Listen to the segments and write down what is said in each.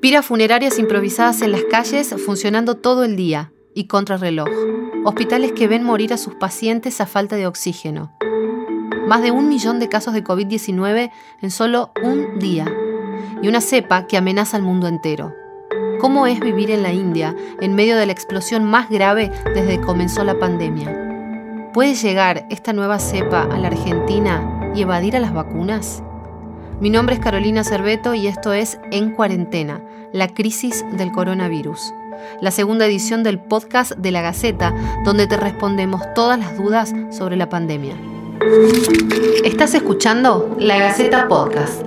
Piras funerarias improvisadas en las calles funcionando todo el día y contrarreloj. Hospitales que ven morir a sus pacientes a falta de oxígeno. Más de un millón de casos de COVID-19 en solo un día. Y una cepa que amenaza al mundo entero. ¿Cómo es vivir en la India en medio de la explosión más grave desde que comenzó la pandemia? ¿Puede llegar esta nueva cepa a la Argentina y evadir a las vacunas? Mi nombre es Carolina Cerveto y esto es En Cuarentena, la crisis del coronavirus. La segunda edición del podcast de la Gaceta, donde te respondemos todas las dudas sobre la pandemia. Estás escuchando La Gaceta Podcast.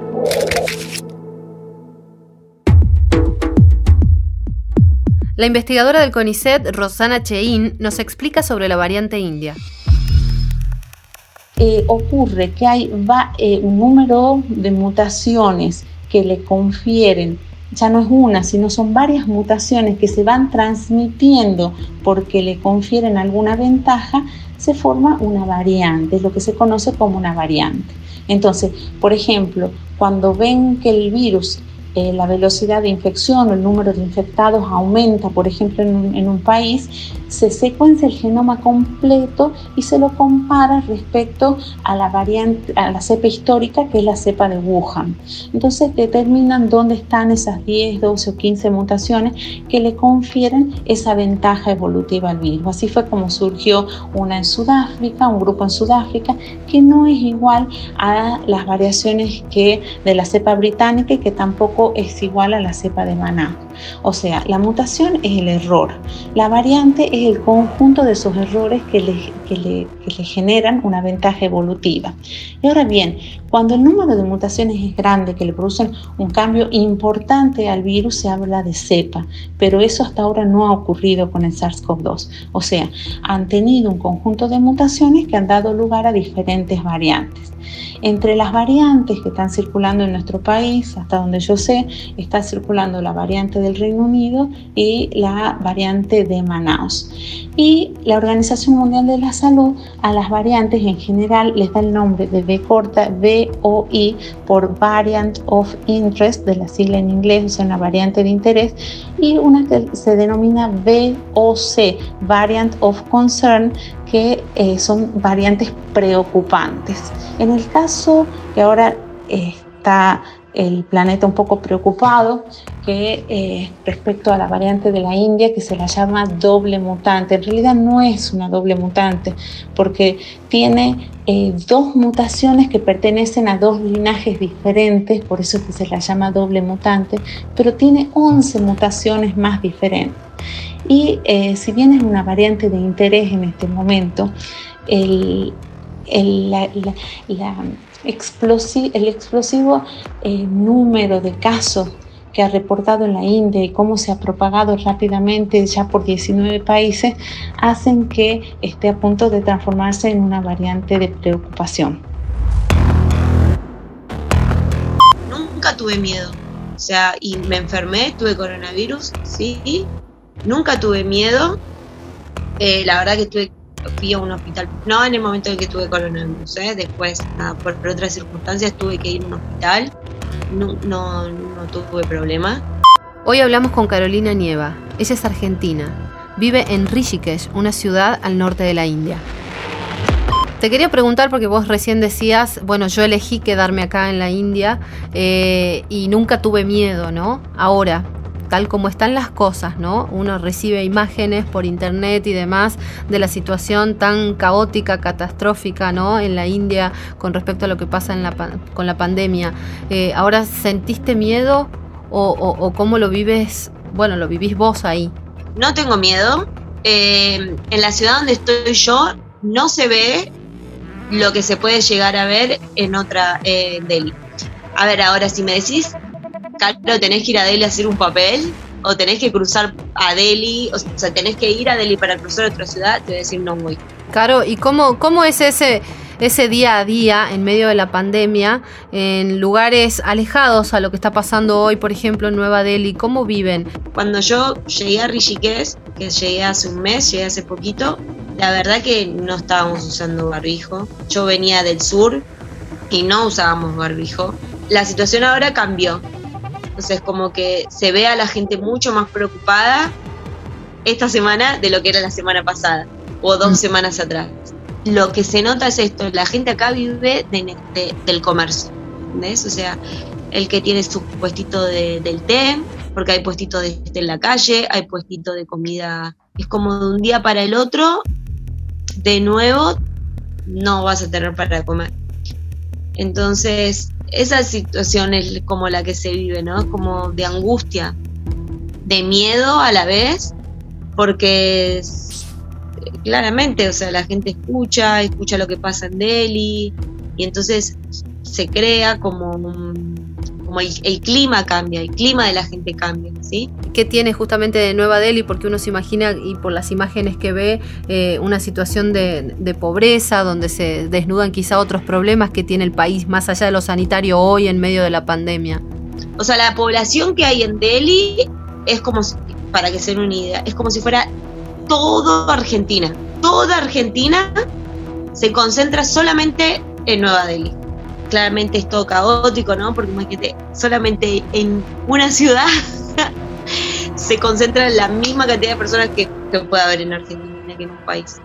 La investigadora del CONICET, Rosana Chein, nos explica sobre la variante india. Eh, ocurre que hay eh, un número de mutaciones que le confieren, ya no es una, sino son varias mutaciones que se van transmitiendo porque le confieren alguna ventaja, se forma una variante, es lo que se conoce como una variante. Entonces, por ejemplo, cuando ven que el virus eh, la velocidad de infección o el número de infectados aumenta, por ejemplo, en un, país, se secuencia el genoma completo y se lo compara respecto a la variante, a la cepa histórica que es la cepa de Wuhan. Entonces determinan dónde están esas 10, 12 o 15 mutaciones que le confieren esa ventaja evolutiva al virus. Así fue como surgió una en Sudáfrica, un grupo en Sudáfrica, que no es igual a las variaciones que de la cepa británica y que tampoco es igual a la cepa de maná. O sea, la mutación es el error. La variante es el conjunto de esos errores que le, que le, generan una ventaja evolutiva. Y ahora bien, cuando el número de mutaciones es grande, que le producen un cambio importante al virus, se habla de cepa, pero eso hasta ahora no ha ocurrido con el SARS-CoV-2. O sea, han tenido un conjunto de mutaciones que han dado lugar a diferentes variantes. Entre las variantes que están circulando en nuestro país, hasta donde yo sé, está circulando la variante del Reino Unido y la variante de Manaus. Y la Organización Mundial de la Salud a las variantes en general les da el nombre de V corta, VOI, por Variant of Interest, de la sigla en inglés, o sea, una variante de interés, y una que se denomina VOC, Variant of Concern, que eh, son variantes preocupantes. En el caso que ahora está el planeta un poco preocupado que eh, respecto a la variante de la India que se la llama doble mutante. En realidad no es una doble mutante porque tiene eh, dos mutaciones que pertenecen a dos linajes diferentes, por eso es que se la llama doble mutante, pero tiene 11 mutaciones más diferentes. Y eh, si bien es una variante de interés en este momento, el, la, el explosivo eh, número de casos que ha reportado en la India y cómo se ha propagado rápidamente ya por 19 países, hacen que esté a punto de transformarse en una variante de preocupación. Nunca tuve miedo, o sea, y me enfermé, tuve coronavirus, sí, nunca tuve miedo. Eh, la verdad que tuve fui a un hospital, no en el momento en que tuve coronavirus, ¿eh? después por, otras circunstancias tuve que ir a un hospital, no, no, tuve problema. Hoy hablamos con Carolina Nieva, ella es argentina, vive en Rishikesh, una ciudad al norte de la India. Te quería preguntar porque vos recién decías, bueno, yo elegí quedarme acá en la India eh, y nunca tuve miedo, ¿no? Ahora, tal como están las cosas, ¿no? Uno recibe imágenes por internet y demás de la situación tan caótica, catastrófica, ¿no? En la India con respecto a lo que pasa con la pandemia. Eh, ¿Ahora sentiste miedo o, cómo lo vives? Bueno, lo vivís vos ahí. No tengo miedo. Eh, en la ciudad donde estoy yo no se ve lo que se puede llegar a ver en otra eh, Delhi. A ver, ahora si me decís Claro, tenés que ir a Delhi a hacer un papel o tenés que cruzar a Delhi, o sea, tenés que ir a Delhi para cruzar otra ciudad, te voy a decir no muy. Claro, ¿y cómo, cómo es ese, ese día a día en medio de la pandemia en lugares alejados a lo que está pasando hoy, por ejemplo, en Nueva Delhi? ¿Cómo viven? Cuando yo llegué a Rishikesh, que llegué hace un mes, llegué hace poquito, la verdad que no estábamos usando barbijo. Yo venía del sur y no usábamos barbijo. La situación ahora cambió Entonces como que se ve a la gente mucho más preocupada esta semana de lo que era la semana pasada o dos mm. semanas atrás. Lo que se nota es esto, la gente acá vive del comercio, ¿ves? O sea, el que tiene su puestito del té, porque hay puestito de té en la calle, hay puestito de comida, es como de un día para el otro, de nuevo no vas a tener para comer. Entonces, esa situación es como la que se vive, ¿no? Como de angustia, de miedo a la vez, porque claramente, o sea, la gente escucha, escucha lo que pasa en Delhi, y entonces se crea como como el, clima cambia, el clima de la gente cambia, ¿sí? ¿Qué tiene justamente de Nueva Delhi? Porque uno se imagina, y por las imágenes que ve, eh, una situación de, de, pobreza, donde se desnudan quizá otros problemas que tiene el país, más allá de lo sanitario hoy en medio de la pandemia. O sea, la población que hay en Delhi es como, para que se den una idea, es como si fuera toda Argentina. Toda Argentina se concentra solamente en Nueva Delhi claramente es todo caótico, ¿no? Porque imagínate, solamente en una ciudad se concentra la misma cantidad de personas que, puede haber en Argentina que en un país.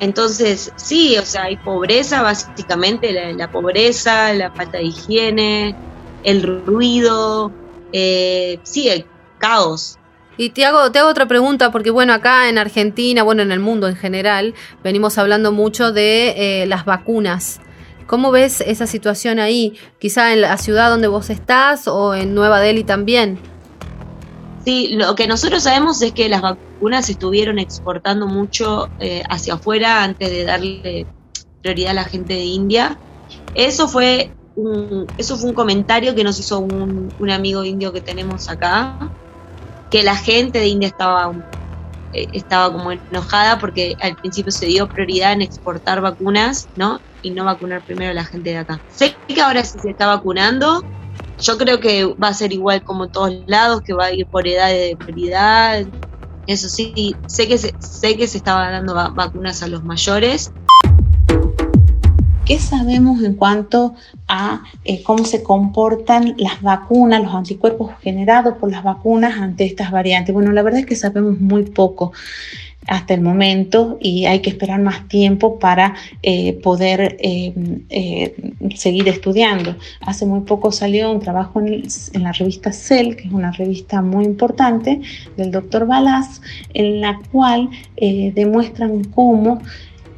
Entonces, sí, o sea, hay pobreza, básicamente, la, pobreza, la falta de higiene, el ruido, eh, sí, el caos. Y te hago, te hago otra pregunta, porque bueno, acá en Argentina, bueno, en el mundo en general, venimos hablando mucho de eh, las vacunas. ¿Cómo ves esa situación ahí? Quizá en la ciudad donde vos estás o en Nueva Delhi también. Sí, lo que nosotros sabemos es que las vacunas estuvieron exportando mucho eh, hacia afuera antes de darle prioridad a la gente de India. Eso fue un, eso fue un comentario que nos hizo un, un amigo indio que tenemos acá, que la gente de India estaba eh, estaba como enojada porque al principio se dio prioridad en exportar vacunas, ¿no? Y no vacunar primero a la gente de acá. Sé que ahora sí se está vacunando. Yo creo que va a ser igual como en todos lados, que va a ir por edad de prioridad. Eso sí, sé que se, sé que se estaba dando vacunas a los mayores, ¿Qué sabemos en cuanto a eh, cómo se comportan las vacunas, los anticuerpos generados por las vacunas ante estas variantes? Bueno, la verdad es que sabemos muy poco hasta el momento y hay que esperar más tiempo para eh, poder eh, seguir estudiando. Hace muy poco salió un trabajo en, la revista Cell, que es una revista muy importante, del doctor Balas, en la cual demuestran cómo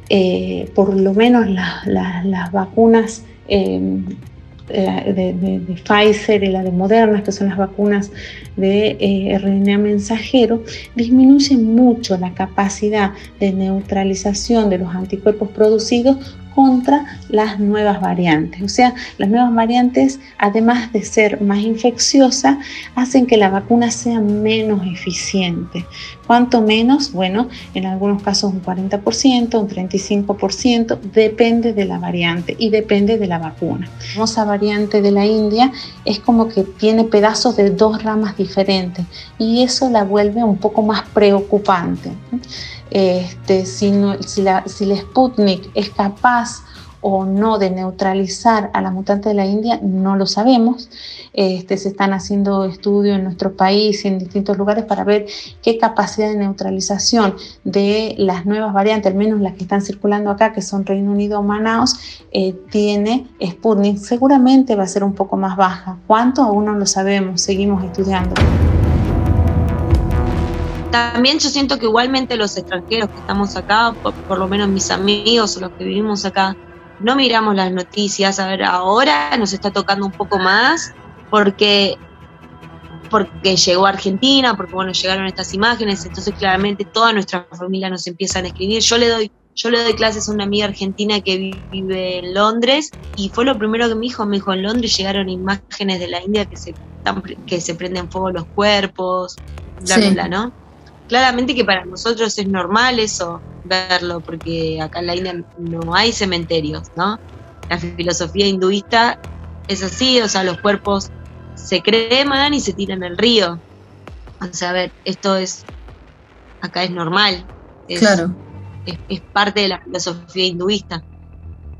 eh, por lo menos las vacunas eh, eh, de, Pfizer y la de Moderna, que son las vacunas de RNA mensajero, disminuyen mucho la capacidad de neutralización de los anticuerpos producidos contra las nuevas variantes. O sea, las nuevas variantes, además de ser más infecciosas, hacen que la vacuna sea menos eficiente. ¿Cuánto menos? Bueno, en algunos casos un 40%, un 35%, depende de la variante y depende de la vacuna. La famosa variante de la India es como que tiene pedazos de dos ramas diferentes y eso la vuelve un poco más preocupante. Este, si, si, la, Sputnik es capaz o no de neutralizar a la mutante de la India, no lo sabemos. Este, se están haciendo estudios en nuestro país y en distintos lugares para ver qué capacidad de neutralización de las nuevas variantes, al menos las que están circulando acá, que son Reino Unido o Manaus, eh, tiene Sputnik. Seguramente va a ser un poco más baja. ¿Cuánto? Aún no lo sabemos, seguimos estudiando. También yo siento que igualmente los extranjeros que estamos acá, por, lo menos mis amigos o los que vivimos acá, no miramos las noticias. A ver, ahora nos está tocando un poco más porque porque llegó a Argentina, porque bueno, llegaron estas imágenes, entonces claramente toda nuestra familia nos empiezan a escribir. Yo le doy, yo le doy clases a una amiga argentina que vive en Londres y fue lo primero que me dijo, me dijo, en Londres llegaron imágenes de la India que se, que se prenden fuego los cuerpos, bla, bla, ¿no? Claramente que para nosotros es normal eso, verlo, porque acá en la India no hay cementerios, ¿no? La filosofía hinduista es así, o sea, los cuerpos se creman y se tiran al río. O sea, a ver, esto es, acá es normal. claro. Es, parte de la filosofía hinduista.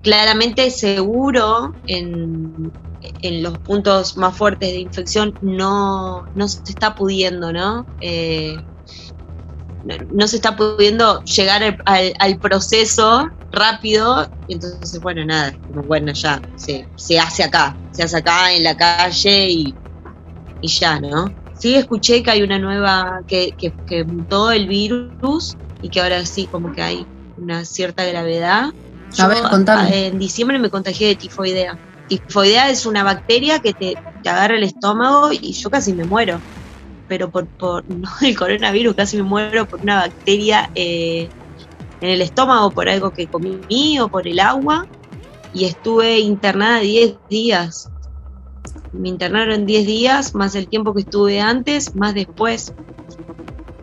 Claramente seguro en, en los puntos más fuertes de infección no, no se está pudiendo, ¿no? Eh, no se está pudiendo llegar al, proceso rápido, entonces, bueno, nada, bueno, ya, se, se, hace acá, se hace acá en la calle y, y ya, ¿no? Sí, escuché que hay una nueva, que, que, que mutó el virus y que ahora sí, como que hay una cierta gravedad. a ver, contame. En diciembre me contagié de tifoidea. Tifoidea es una bacteria que te, te agarra el estómago y yo casi me muero pero por, por no el coronavirus, casi me muero por una bacteria eh, en el estómago, por algo que comí o por el agua, y estuve internada 10 días. Me internaron 10 días, más el tiempo que estuve antes, más después.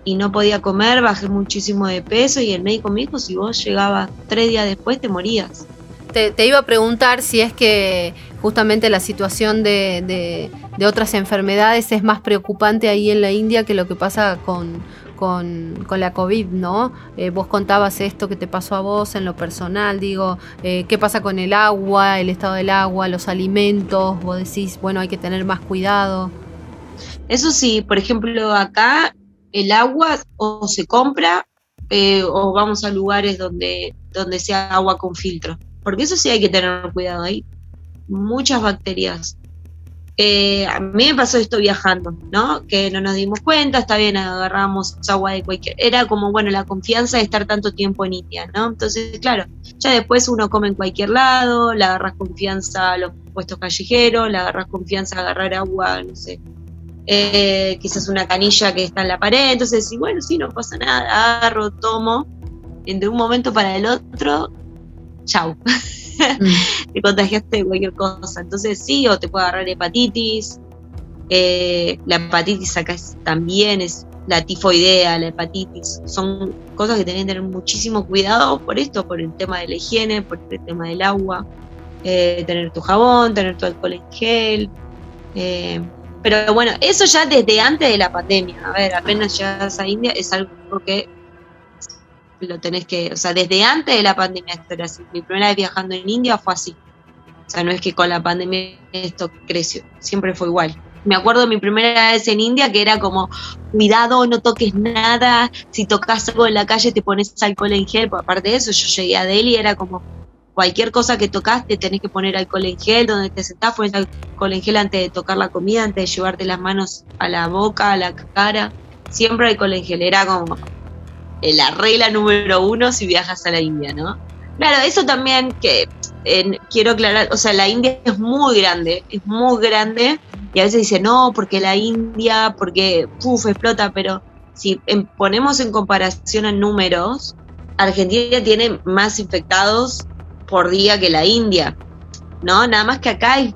Y no podía comer, bajé muchísimo de peso y el médico me dijo, si vos llegabas 3 días después, te morías. Te, iba a preguntar si es que justamente la situación de, otras enfermedades es más preocupante ahí en la India que lo que pasa con, con, la COVID, ¿no? Eh, vos contabas esto que te pasó a vos en lo personal, digo, eh, ¿qué pasa con el agua, el estado del agua, los alimentos? Vos decís, bueno, hay que tener más cuidado. Eso sí, por ejemplo, acá el agua o se compra eh, o vamos a lugares donde, donde sea agua con filtro porque eso sí hay que tener cuidado, hay muchas bacterias. Eh, a mí me pasó esto viajando, ¿no? Que no nos dimos cuenta, está bien, agarramos agua de cualquier... Era como, bueno, la confianza de estar tanto tiempo en India, ¿no? Entonces, claro, ya después uno come en cualquier lado, le agarras confianza a los puestos callejeros, le agarras confianza a agarrar agua, no sé, eh, quizás una canilla que está en la pared, entonces, sí, bueno, sí, no pasa nada, agarro, tomo, de un momento para el otro chau. Mm. te contagiaste de cualquier cosa. Entonces sí, o te puede agarrar hepatitis. Eh, la hepatitis acá también es la tifoidea, la hepatitis. Son cosas que tienen que tener muchísimo cuidado por esto, por el tema de la higiene, por el tema del agua. Eh, tener tu jabón, tener tu alcohol en gel. Eh, pero bueno, eso ya desde antes de la pandemia. A ver, apenas llegas a India es algo que lo tenés que, o sea, desde antes de la pandemia esto era así. Mi primera vez viajando en India fue así. O sea, no es que con la pandemia esto creció, siempre fue igual. Me acuerdo mi primera vez en India que era como, cuidado, no toques nada, si tocas algo en la calle te pones alcohol en gel. Aparte de eso, yo llegué a Delhi era como, cualquier cosa que tocaste tenés que poner alcohol en gel, donde te sentás pones alcohol en gel antes de tocar la comida, antes de llevarte las manos a la boca, a la cara, siempre alcohol en gel, era como, la regla número uno si viajas a la India, ¿no? Claro, eso también que quiero aclarar, o sea, la India es muy grande, es muy grande, y a veces dice, no, porque la India, porque, puf, explota, pero si ponemos en comparación en números, Argentina tiene más infectados por día que la India, ¿no? Nada más que acá hay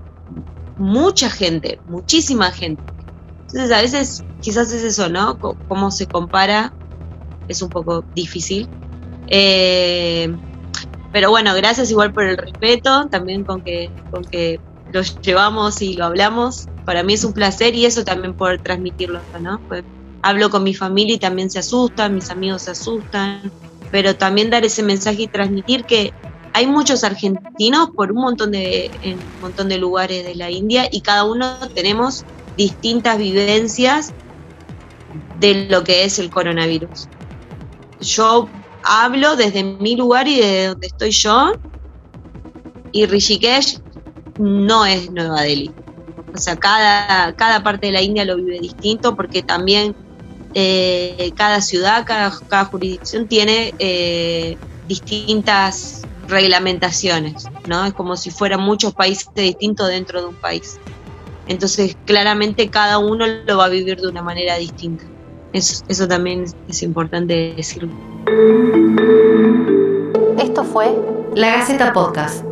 mucha gente, muchísima gente. Entonces a veces quizás es eso, ¿no? cómo se compara es un poco difícil. Eh, pero bueno, gracias igual por el respeto, también con que, con que lo llevamos y lo hablamos. Para mí es un placer y eso también poder transmitirlo, ¿no? Pues hablo con mi familia y también se asustan, mis amigos se asustan, pero también dar ese mensaje y transmitir que hay muchos argentinos por un montón de, un montón de lugares de la India y cada uno tenemos distintas vivencias de lo que es el coronavirus yo hablo desde mi lugar y desde donde estoy yo, y Rishikesh no es Nueva Delhi. O sea, cada, cada parte de la India lo vive distinto porque también eh, cada ciudad, cada, jurisdicción tiene eh, distintas reglamentaciones, ¿no? Es como si fueran muchos países distintos dentro de un país. Entonces, claramente cada uno lo va a vivir de una manera distinta. Eso, también es importante decirlo. Esto fue La Gaceta Podcast.